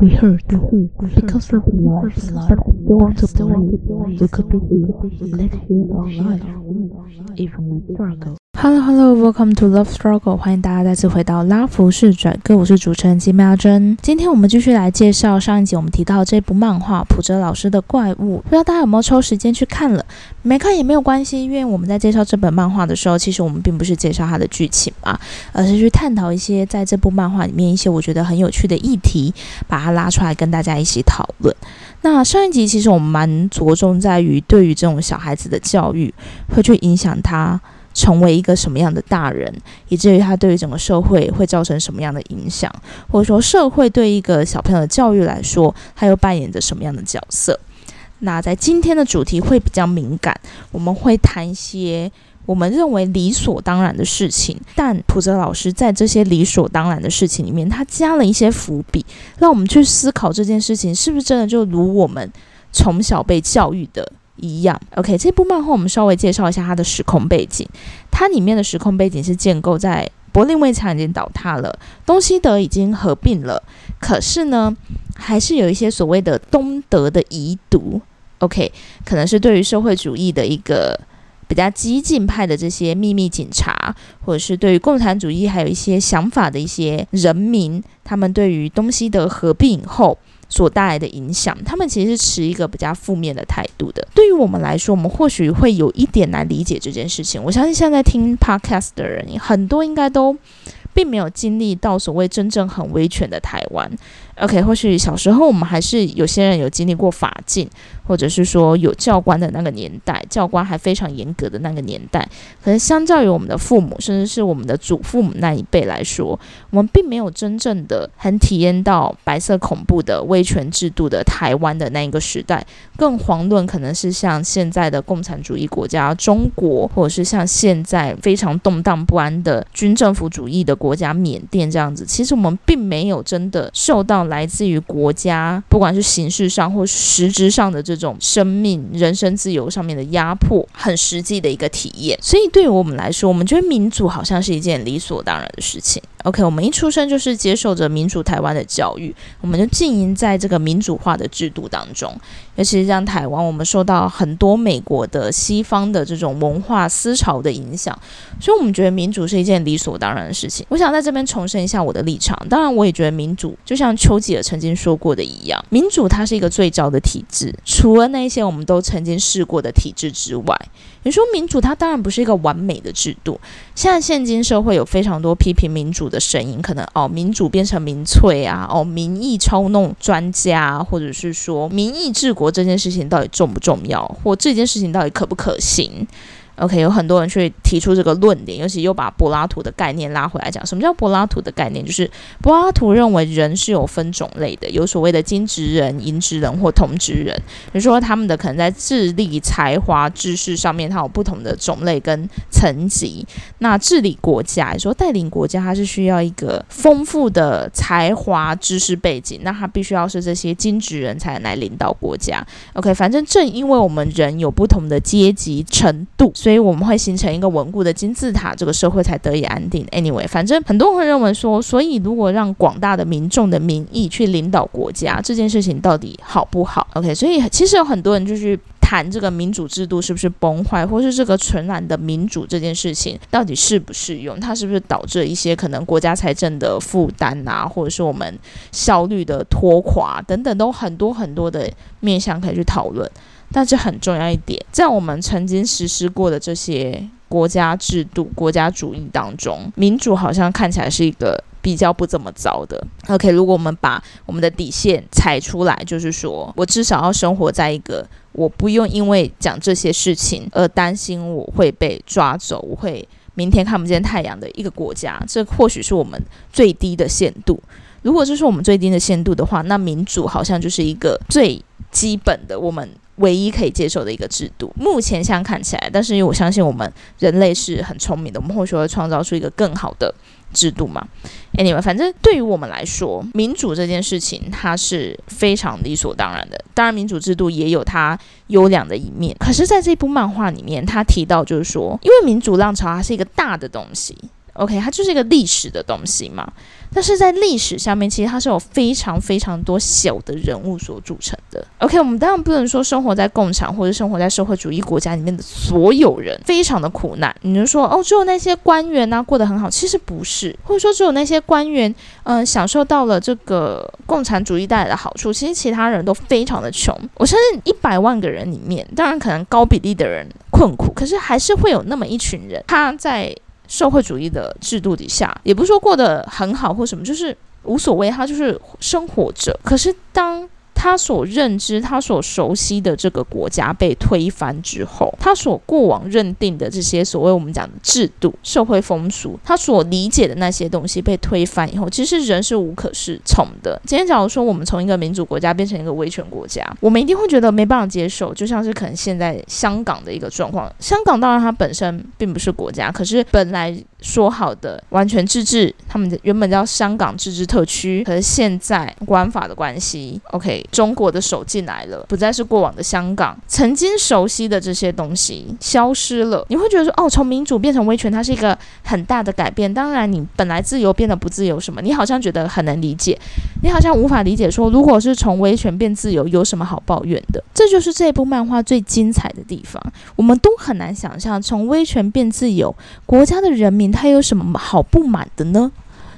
We hurt. Because of love, but still want to believe we could be here. Let's hear our life, even struggle. Hello Hello Welcome to Love Struggle，欢迎大家再次回到拉弗士转歌，我是主持人金妙珍。今天我们继续来介绍上一集我们提到这部漫画普哲老师的怪物，不知道大家有没有抽时间去看了？没看也没有关系，因为我们在介绍这本漫画的时候，其实我们并不是介绍它的剧情嘛，而是去探讨一些在这部漫画里面一些我觉得很有趣的议题，把它拉出来跟大家一起讨论。那上一集其实我们蛮着重在于对于这种小孩子的教育，会去影响他。成为一个什么样的大人，以至于他对于整个社会会造成什么样的影响，或者说社会对一个小朋友的教育来说，他又扮演着什么样的角色？那在今天的主题会比较敏感，我们会谈一些我们认为理所当然的事情，但普泽老师在这些理所当然的事情里面，他加了一些伏笔，让我们去思考这件事情是不是真的就如我们从小被教育的。一样，OK。这部漫画我们稍微介绍一下它的时空背景。它里面的时空背景是建构在柏林围墙已经倒塌了，东西德已经合并了，可是呢，还是有一些所谓的东德的遗毒，OK。可能是对于社会主义的一个比较激进派的这些秘密警察，或者是对于共产主义还有一些想法的一些人民，他们对于东西德合并以后。所带来的影响，他们其实是持一个比较负面的态度的。对于我们来说，我们或许会有一点难理解这件事情。我相信现在听 podcast 的人，很多应该都并没有经历到所谓真正很威权的台湾。OK，或许小时候我们还是有些人有经历过法禁，或者是说有教官的那个年代，教官还非常严格的那个年代。可是相较于我们的父母，甚至是我们的祖父母那一辈来说，我们并没有真正的很体验到白色恐怖的威权制度的台湾的那一个时代。更遑论可能是像现在的共产主义国家中国，或者是像现在非常动荡不安的军政府主义的国家缅甸这样子。其实我们并没有真的受到。来自于国家，不管是形式上或实质上的这种生命、人身自由上面的压迫，很实际的一个体验。所以，对于我们来说，我们觉得民主好像是一件理所当然的事情。OK，我们一出生就是接受着民主台湾的教育，我们就浸淫在这个民主化的制度当中。尤其是像台湾，我们受到很多美国的西方的这种文化思潮的影响，所以我们觉得民主是一件理所当然的事情。我想在这边重申一下我的立场。当然，我也觉得民主就像丘吉尔曾经说过的一样，民主它是一个最糟的体制，除了那些我们都曾经试过的体制之外。你说民主，它当然不是一个完美的制度。现在现今社会有非常多批评民主的声音，可能哦，民主变成民粹啊，哦，民意操弄专家，或者是说民意治国这件事情到底重不重要，或这件事情到底可不可行？OK，有很多人去提出这个论点，尤其又把柏拉图的概念拉回来讲。什么叫柏拉图的概念？就是柏拉图认为人是有分种类的，有所谓的金职人、银职人或铜职人。比如说，他们的可能在智力、才华、知识上面，它有不同的种类跟层级。那治理国家，说带领国家，它是需要一个丰富的才华、知识背景。那他必须要是这些金职人才能来领导国家。OK，反正正因为我们人有不同的阶级程度，所以。所以我们会形成一个稳固的金字塔，这个社会才得以安定。Anyway，反正很多人会认为说，所以如果让广大的民众的民意去领导国家，这件事情到底好不好？OK，所以其实有很多人就是谈这个民主制度是不是崩坏，或是这个纯然的民主这件事情到底适不适用？它是不是导致一些可能国家财政的负担啊，或者是我们效率的拖垮等等，都很多很多的面向可以去讨论。但是很重要一点，在我们曾经实施过的这些国家制度、国家主义当中，民主好像看起来是一个比较不怎么糟的。OK，如果我们把我们的底线踩出来，就是说我至少要生活在一个我不用因为讲这些事情而担心我会被抓走，我会明天看不见太阳的一个国家，这或许是我们最低的限度。如果这是我们最低的限度的话，那民主好像就是一个最基本的我们。唯一可以接受的一个制度，目前像看起来，但是因为我相信我们人类是很聪明的，我们或许会创造出一个更好的制度嘛。Anyway，反正对于我们来说，民主这件事情它是非常理所当然的。当然，民主制度也有它优良的一面。可是，在这部漫画里面，他提到就是说，因为民主浪潮它是一个大的东西。OK，它就是一个历史的东西嘛。但是在历史上面，其实它是有非常非常多小的人物所组成的。OK，我们当然不能说生活在共产或者生活在社会主义国家里面的所有人非常的苦难。你就说哦，只有那些官员啊过得很好，其实不是，或者说只有那些官员嗯享受到了这个共产主义带来的好处，其实其他人都非常的穷。我相信一百万个人里面，当然可能高比例的人困苦，可是还是会有那么一群人他在。社会主义的制度底下，也不是说过得很好或什么，就是无所谓，他就是生活着。可是当他所认知、他所熟悉的这个国家被推翻之后，他所过往认定的这些所谓我们讲的制度、社会风俗，他所理解的那些东西被推翻以后，其实人是无可适从的。今天假如说我们从一个民主国家变成一个威权国家，我们一定会觉得没办法接受，就像是可能现在香港的一个状况。香港当然它本身并不是国家，可是本来说好的完全自治，他们原本叫香港自治特区，可是现在国安法的关系，OK。中国的手进来了，不再是过往的香港，曾经熟悉的这些东西消失了。你会觉得说，哦，从民主变成威权，它是一个很大的改变。当然，你本来自由变得不自由，什么？你好像觉得很能理解，你好像无法理解说，如果是从威权变自由，有什么好抱怨的？这就是这部漫画最精彩的地方。我们都很难想象，从威权变自由，国家的人民他有什么好不满的呢？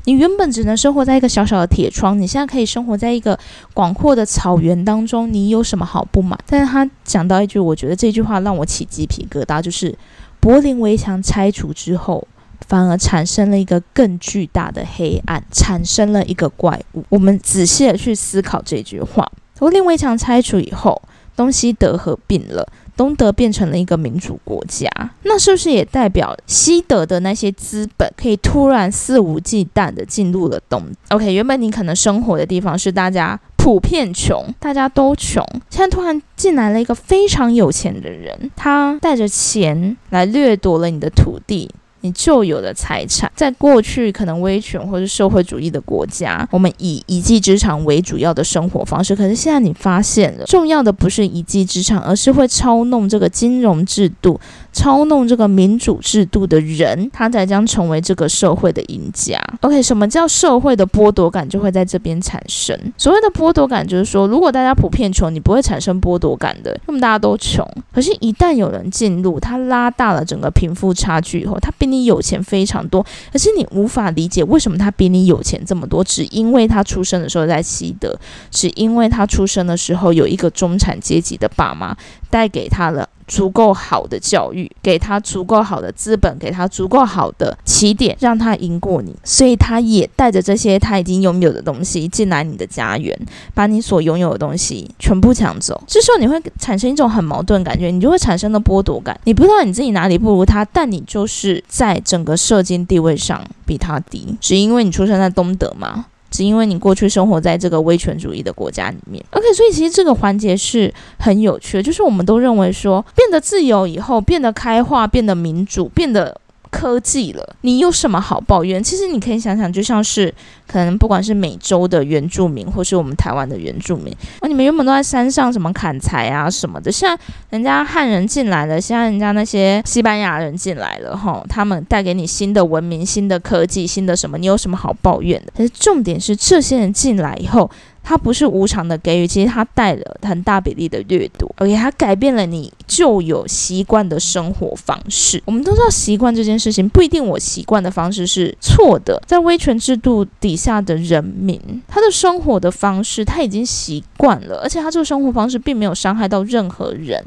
你原本只能生活在一个小小的铁窗，你现在可以生活在一个广阔的草原当中，你有什么好不满？但是他讲到一句，我觉得这句话让我起鸡皮疙瘩，就是柏林围墙拆除之后，反而产生了一个更巨大的黑暗，产生了一个怪物。我们仔细的去思考这句话：柏林围墙拆除以后，东西德合并了。东德变成了一个民主国家，那是不是也代表西德的那些资本可以突然肆无忌惮的进入了东？OK，原本你可能生活的地方是大家普遍穷，大家都穷，现在突然进来了一个非常有钱的人，他带着钱来掠夺了你的土地。你就有的财产，在过去可能威权或是社会主义的国家，我们以一技之长为主要的生活方式。可是现在你发现了，重要的不是一技之长，而是会操弄这个金融制度。操弄这个民主制度的人，他才将成为这个社会的赢家。OK，什么叫社会的剥夺感就会在这边产生？所谓的剥夺感就是说，如果大家普遍穷，你不会产生剥夺感的，那么大家都穷。可是，一旦有人进入，他拉大了整个贫富差距以后，他比你有钱非常多，可是你无法理解为什么他比你有钱这么多，只因为他出生的时候在西德，只因为他出生的时候有一个中产阶级的爸妈带给他了。足够好的教育，给他足够好的资本，给他足够好的起点，让他赢过你。所以他也带着这些他已经拥有的东西进来你的家园，把你所拥有的东西全部抢走。这时候你会产生一种很矛盾感觉，你就会产生了剥夺感。你不知道你自己哪里不如他，但你就是在整个社经地位上比他低，只因为你出生在东德嘛？只因为你过去生活在这个威权主义的国家里面，OK，所以其实这个环节是很有趣的，就是我们都认为说，变得自由以后，变得开化，变得民主，变得。科技了，你有什么好抱怨？其实你可以想想，就像是可能不管是美洲的原住民，或是我们台湾的原住民，哦，你们原本都在山上什么砍柴啊什么的，现在人家汉人进来了，现在人家那些西班牙人进来了，哈，他们带给你新的文明、新的科技、新的什么，你有什么好抱怨的？可是重点是这些人进来以后。它不是无偿的给予，其实它带了很大比例的掠夺。而且它改变了你旧有习惯的生活方式。我们都知道，习惯这件事情不一定我习惯的方式是错的。在威权制度底下的人民，他的生活的方式他已经习惯了，而且他这个生活方式并没有伤害到任何人。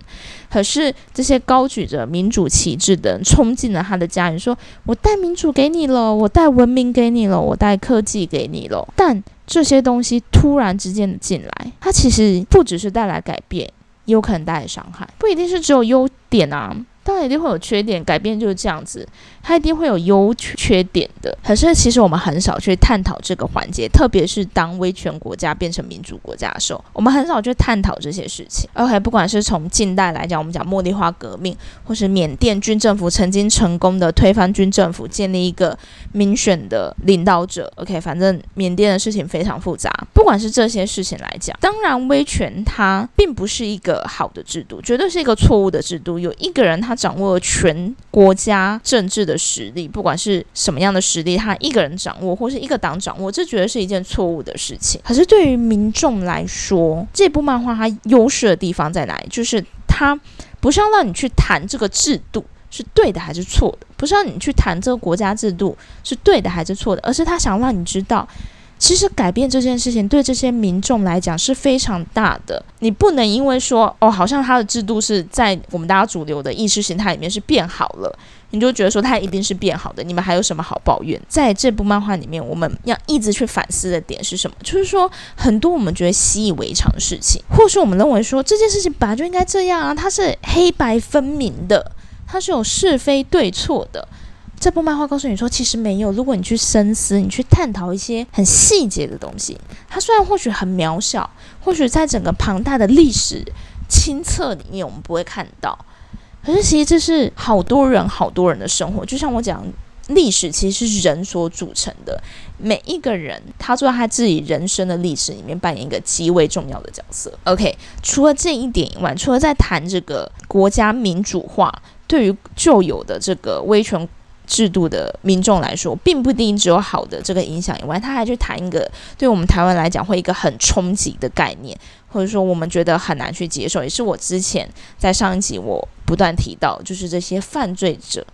可是这些高举着民主旗帜的人冲进了他的家园，说：“我带民主给你了，我带文明给你了，我带科技给你了。”但这些东西突然之间的进来，它其实不只是带来改变，也有可能带来伤害，不一定是只有优点啊。当然一定会有缺点，改变就是这样子，它一定会有优缺点的。可是其实我们很少去探讨这个环节，特别是当威权国家变成民主国家的时候，我们很少去探讨这些事情。OK，不管是从近代来讲，我们讲茉莉花革命，或是缅甸军政府曾经成功的推翻军政府，建立一个民选的领导者。OK，反正缅甸的事情非常复杂。不管是这些事情来讲，当然威权它并不是一个好的制度，绝对是一个错误的制度。有一个人他。掌握全国家政治的实力，不管是什么样的实力，他一个人掌握或是一个党掌握，这绝对是一件错误的事情。可是对于民众来说，这部漫画它优势的地方在哪里？就是它不是要让你去谈这个制度是对的还是错的，不是让你去谈这个国家制度是对的还是错的，而是他想让你知道。其实改变这件事情对这些民众来讲是非常大的。你不能因为说哦，好像他的制度是在我们大家主流的意识形态里面是变好了，你就觉得说他一定是变好的。你们还有什么好抱怨？在这部漫画里面，我们要一直去反思的点是什么？就是说很多我们觉得习以为常的事情，或是我们认为说这件事情本来就应该这样啊，它是黑白分明的，它是有是非对错的。这部漫画告诉你说，其实没有。如果你去深思，你去探讨一些很细节的东西，它虽然或许很渺小，或许在整个庞大的历史清册里面我们不会看到，可是其实这是好多人、好多人的生活。就像我讲，历史其实是人所组成的，每一个人他做他自己人生的历史里面扮演一个极为重要的角色。OK，除了这一点以外，除了在谈这个国家民主化对于旧有的这个威权。制度的民众来说，并不一定只有好的这个影响以外，他还去谈一个对我们台湾来讲会一个很冲击的概念，或者说我们觉得很难去接受，也是我之前在上一集我不断提到，就是这些犯罪者，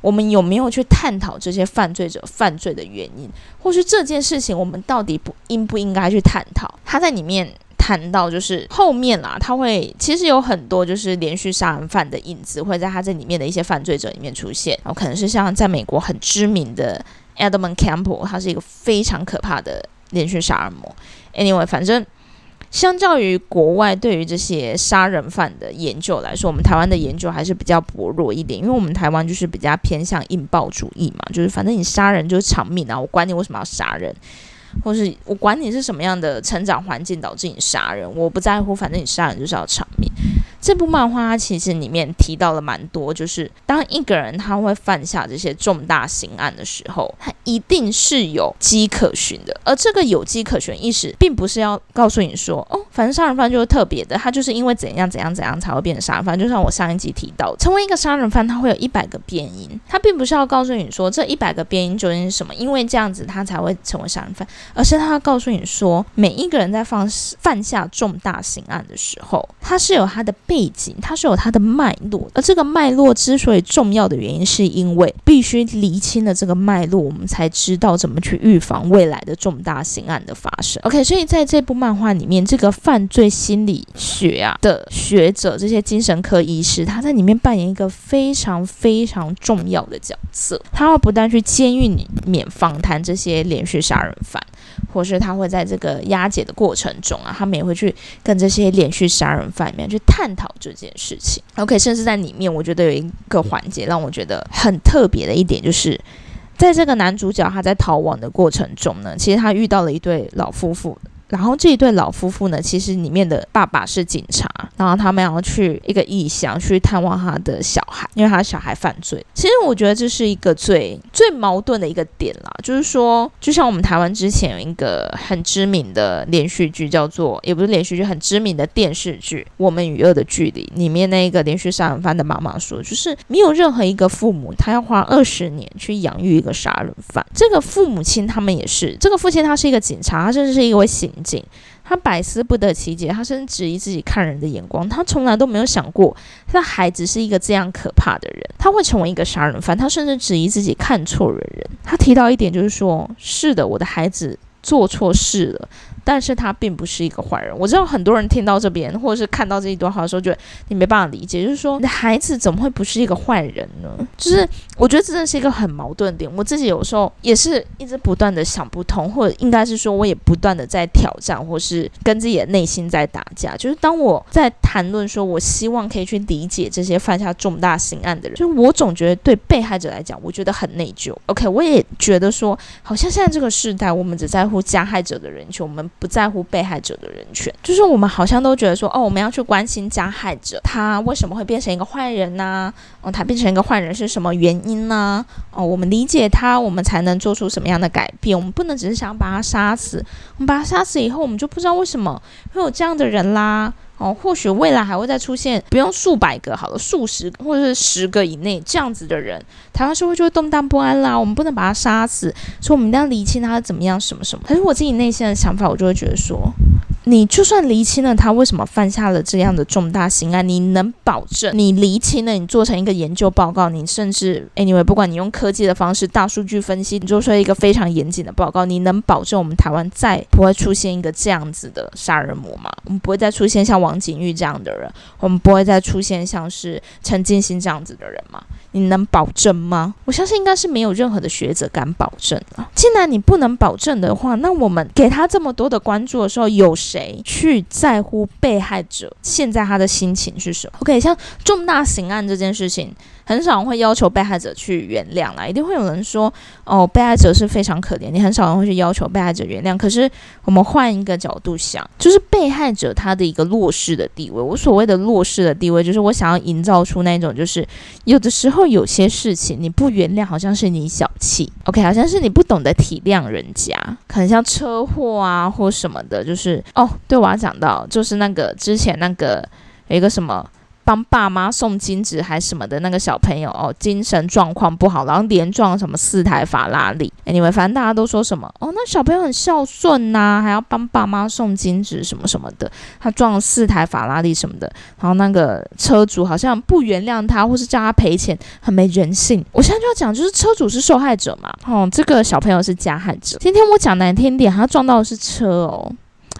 我们有没有去探讨这些犯罪者犯罪的原因，或是这件事情我们到底不应不应该去探讨？他在里面。谈到就是后面啦，他会其实有很多就是连续杀人犯的影子会在他这里面的一些犯罪者里面出现，然后可能是像在美国很知名的 Edmund Campbell，他是一个非常可怕的连续杀人魔。Anyway，反正相较于国外对于这些杀人犯的研究来说，我们台湾的研究还是比较薄弱一点，因为我们台湾就是比较偏向硬暴主义嘛，就是反正你杀人就是偿命啊，我管你为什么要杀人。或是我管你是什么样的成长环境导致你杀人，我不在乎，反正你杀人就是要偿命。这部漫画它其实里面提到了蛮多，就是当一个人他会犯下这些重大刑案的时候，他一定是有迹可循的。而这个有迹可循意识，并不是要告诉你说，哦，反正杀人犯就是特别的，他就是因为怎样怎样怎样才会变成杀人犯。就像我上一集提到，成为一个杀人犯，他会有一百个变因，他并不是要告诉你说这一百个变因究竟是什么，因为这样子他才会成为杀人犯，而是他要告诉你说，每一个人在犯犯下重大刑案的时候，他是有他的背。背景它是有它的脉络，而这个脉络之所以重要的原因，是因为必须厘清了这个脉络，我们才知道怎么去预防未来的重大刑案的发生。OK，所以在这部漫画里面，这个犯罪心理学啊的学者，这些精神科医师，他在里面扮演一个非常非常重要的角色。他会不断去监狱里面访谈这些连续杀人犯。或是他会在这个押解的过程中啊，他们也会去跟这些连续杀人犯里面去探讨这件事情。OK，甚至在里面，我觉得有一个环节让我觉得很特别的一点，就是在这个男主角他在逃亡的过程中呢，其实他遇到了一对老夫妇。然后这一对老夫妇呢，其实里面的爸爸是警察，然后他们要去一个异乡去探望他的小孩，因为他小孩犯罪。其实我觉得这是一个最最矛盾的一个点啦，就是说，就像我们台湾之前有一个很知名的连续剧，叫做也不是连续剧，很知名的电视剧《我们与恶的距离》里面那一个连续杀人犯的妈妈说，就是没有任何一个父母他要花二十年去养育一个杀人犯。这个父母亲他们也是，这个父亲他是一个警察，他甚至是一位刑。他百思不得其解，他甚至质疑自己看人的眼光，他从来都没有想过他的孩子是一个这样可怕的人，他会成为一个杀人犯，他甚至质疑自己看错了人。他提到一点就是说，是的，我的孩子做错事了。但是他并不是一个坏人。我知道很多人听到这边，或者是看到这一段话的时候，觉得你没办法理解，就是说你的孩子怎么会不是一个坏人呢？就是我觉得这真的是一个很矛盾点。我自己有时候也是一直不断的想不通，或者应该是说我也不断的在挑战，或是跟自己的内心在打架。就是当我在谈论说，我希望可以去理解这些犯下重大刑案的人，就是我总觉得对被害者来讲，我觉得很内疚。OK，我也觉得说，好像现在这个时代，我们只在乎加害者的人群，我们。不在乎被害者的人权，就是我们好像都觉得说，哦，我们要去关心加害者，他为什么会变成一个坏人呢？哦，他变成一个坏人是什么原因呢？哦，我们理解他，我们才能做出什么样的改变？我们不能只是想把他杀死，我们把他杀死以后，我们就不知道为什么会有这样的人啦。哦，或许未来还会再出现，不用数百个好了，数十或者是十个以内这样子的人，台湾社会就会动荡不安啦。我们不能把他杀死，所以我们一定要理清他怎么样，什么什么。可是我自己内心的想法，我就会觉得说。你就算厘清了他为什么犯下了这样的重大刑案，你能保证你厘清了，你做成一个研究报告，你甚至 anyway，不管你用科技的方式、大数据分析，你做出一个非常严谨的报告，你能保证我们台湾再不会出现一个这样子的杀人魔吗？我们不会再出现像王景玉这样的人，我们不会再出现像是陈建新这样子的人吗？你能保证吗？我相信应该是没有任何的学者敢保证啊。既然你不能保证的话，那我们给他这么多的关注的时候，有谁谁去在乎被害者现在他的心情是什么？OK，像重大刑案这件事情。很少人会要求被害者去原谅啦，一定会有人说，哦，被害者是非常可怜，你很少人会去要求被害者原谅。可是我们换一个角度想，就是被害者他的一个弱势的地位。我所谓的弱势的地位，就是我想要营造出那种，就是有的时候有些事情你不原谅，好像是你小气，OK，好像是你不懂得体谅人家，可能像车祸啊或什么的，就是哦，对我要讲到，就是那个之前那个有一个什么。帮爸妈送金纸还什么的那个小朋友哦，精神状况不好，然后连撞什么四台法拉利。哎，你们反正大家都说什么哦，那小朋友很孝顺呐，还要帮爸妈送金纸什么什么的。他撞了四台法拉利什么的，然后那个车主好像不原谅他，或是叫他赔钱，很没人性。我现在就要讲，就是车主是受害者嘛，哦，这个小朋友是加害者。今天我讲难听点，他撞到的是车哦。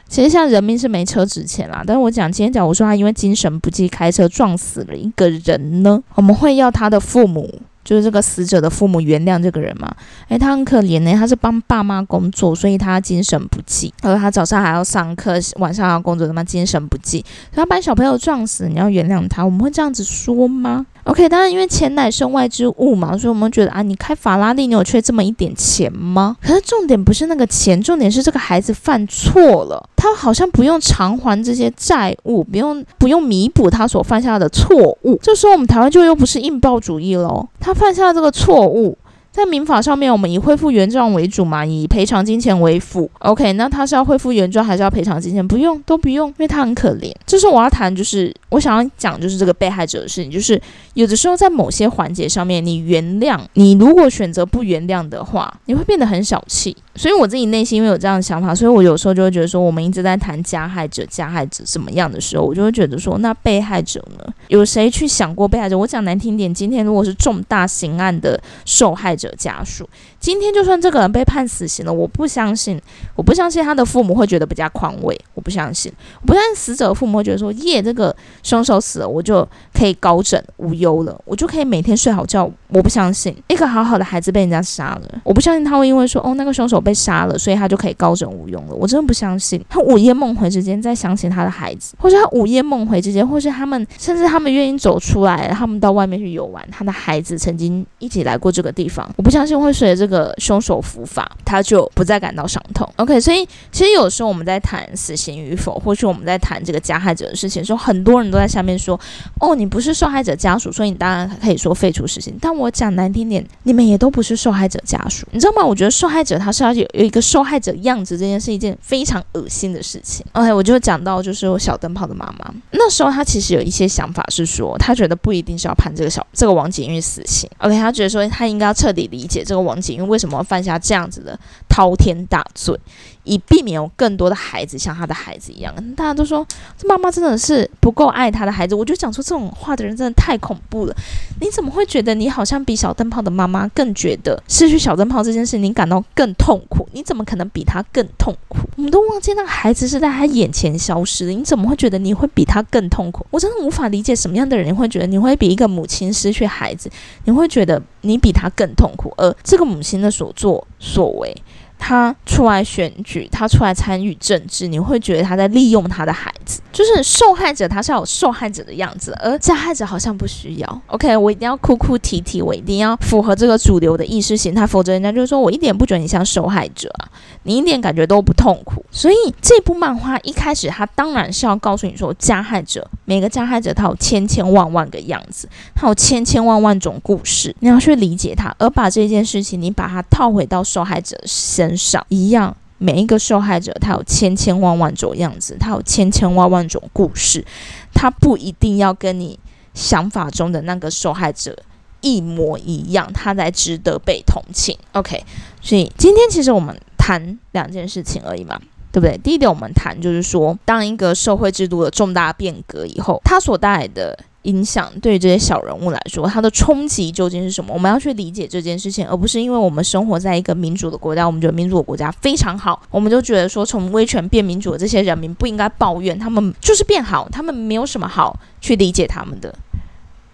其实像人命是没车值钱啦，但是我讲今天讲，我说他因为精神不济开车撞死了一个人呢，我们会要他的父母，就是这个死者的父母原谅这个人吗？诶，他很可怜呢，他是帮爸妈工作，所以他精神不济，而他早上还要上课，晚上还要工作，他妈精神不济，他把小朋友撞死，你要原谅他？我们会这样子说吗？OK，当然，因为钱乃身外之物嘛，所以我们觉得啊，你开法拉利，你有缺这么一点钱吗？可是重点不是那个钱，重点是这个孩子犯错了，他好像不用偿还这些债务，不用不用弥补他所犯下的错误。这时候我们台湾就又不是硬报主义喽，他犯下这个错误。在民法上面，我们以恢复原状为主嘛，以赔偿金钱为辅。OK，那他是要恢复原状还是要赔偿金钱？不用，都不用，因为他很可怜。这是我要谈，就是我想要讲，就是这个被害者的事情。就是有的时候在某些环节上面，你原谅，你如果选择不原谅的话，你会变得很小气。所以我自己内心因为有这样的想法，所以我有时候就会觉得说，我们一直在谈加害者，加害者怎么样的时候，我就会觉得说，那被害者呢？有谁去想过被害者？我讲难听点，今天如果是重大刑案的受害者家属。今天就算这个人被判死刑了，我不相信，我不相信他的父母会觉得比较宽慰，我不相信，我不相信死者父母会觉得说，耶，这个凶手死了，我就可以高枕无忧了，我就可以每天睡好觉。我不相信 一个好好的孩子被人家杀了，我不相信他会因为说，哦，那个凶手被杀了，所以他就可以高枕无忧了。我真的不相信，他午夜梦回之间在想起他的孩子，或者他午夜梦回之间，或是他们甚至他们愿意走出来，他们到外面去游玩，他的孩子曾经一起来过这个地方，我不相信会随着这个。个凶手伏法，他就不再感到伤痛。OK，所以其实有时候我们在谈死刑与否，或是我们在谈这个加害者的事情的时候，很多人都在下面说：“哦，你不是受害者家属，所以你当然可以说废除死刑。”但我讲难听点，你们也都不是受害者家属，你知道吗？我觉得受害者他是要有有一个受害者样子，这件是一件非常恶心的事情。OK，我就讲到就是我小灯泡的妈妈，那时候她其实有一些想法是说，她觉得不一定是要判这个小这个王景玉死刑。OK，她觉得说她应该要彻底理解这个王景因。为什么犯下这样子的滔天大罪？以避免有更多的孩子像他的孩子一样，大家都说这妈妈真的是不够爱他的孩子。我就讲出这种话的人真的太恐怖了。你怎么会觉得你好像比小灯泡的妈妈更觉得失去小灯泡这件事你感到更痛苦？你怎么可能比他更痛苦？我们都忘记那个孩子是在他眼前消失的，你怎么会觉得你会比他更痛苦？我真的无法理解什么样的人会觉得你会比一个母亲失去孩子，你会觉得你比他更痛苦，而这个母亲的所作所为。他出来选举，他出来参与政治，你会觉得他在利用他的孩子，就是受害者，他是要有受害者的样子，而加害者好像不需要。OK，我一定要哭哭啼啼，我一定要符合这个主流的意识形态，否则人家就说我一点不觉得你像受害者啊，你一点感觉都不痛苦。所以这部漫画一开始，他当然是要告诉你说，加害者每个加害者他有千千万万个样子，他有千千万万种故事，你要去理解他，而把这件事情你把它套回到受害者身。很少一样，每一个受害者，他有千千万万种样子，他有千千万万种故事，他不一定要跟你想法中的那个受害者一模一样，他才值得被同情。OK，所以今天其实我们谈两件事情而已嘛。对不对？第一点，我们谈就是说，当一个社会制度的重大变革以后，它所带来的影响，对这些小人物来说，它的冲击究竟是什么？我们要去理解这件事情，而不是因为我们生活在一个民主的国家，我们觉得民主的国家非常好，我们就觉得说，从威权变民主的这些人民不应该抱怨，他们就是变好，他们没有什么好去理解他们的。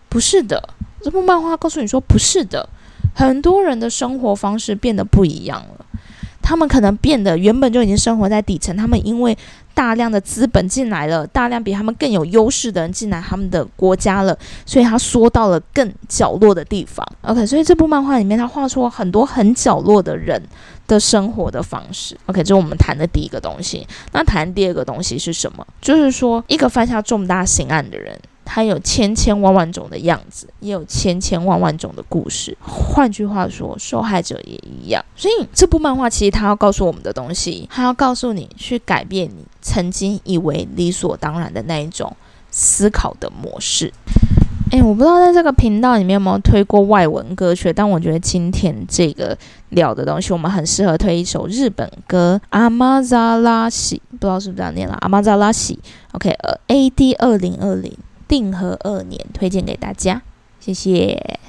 不是的，这部漫画告诉你说，不是的，很多人的生活方式变得不一样了。他们可能变得原本就已经生活在底层，他们因为大量的资本进来了，大量比他们更有优势的人进来他们的国家了，所以他缩到了更角落的地方。OK，所以这部漫画里面他画出了很多很角落的人的生活的方式。OK，这是我们谈的第一个东西。那谈第二个东西是什么？就是说一个犯下重大刑案的人。它有千千万万种的样子，也有千千万万种的故事。换句话说，受害者也一样。所以这部漫画其实它要告诉我们的东西，它要告诉你去改变你曾经以为理所当然的那一种思考的模式。诶，我不知道在这个频道里面有没有推过外文歌曲，但我觉得今天这个聊的东西，我们很适合推一首日本歌《阿玛扎拉西》，不知道是不是这样念了，《阿玛扎拉西》。OK，呃，A D 二零二零。定和二年推荐给大家，谢谢。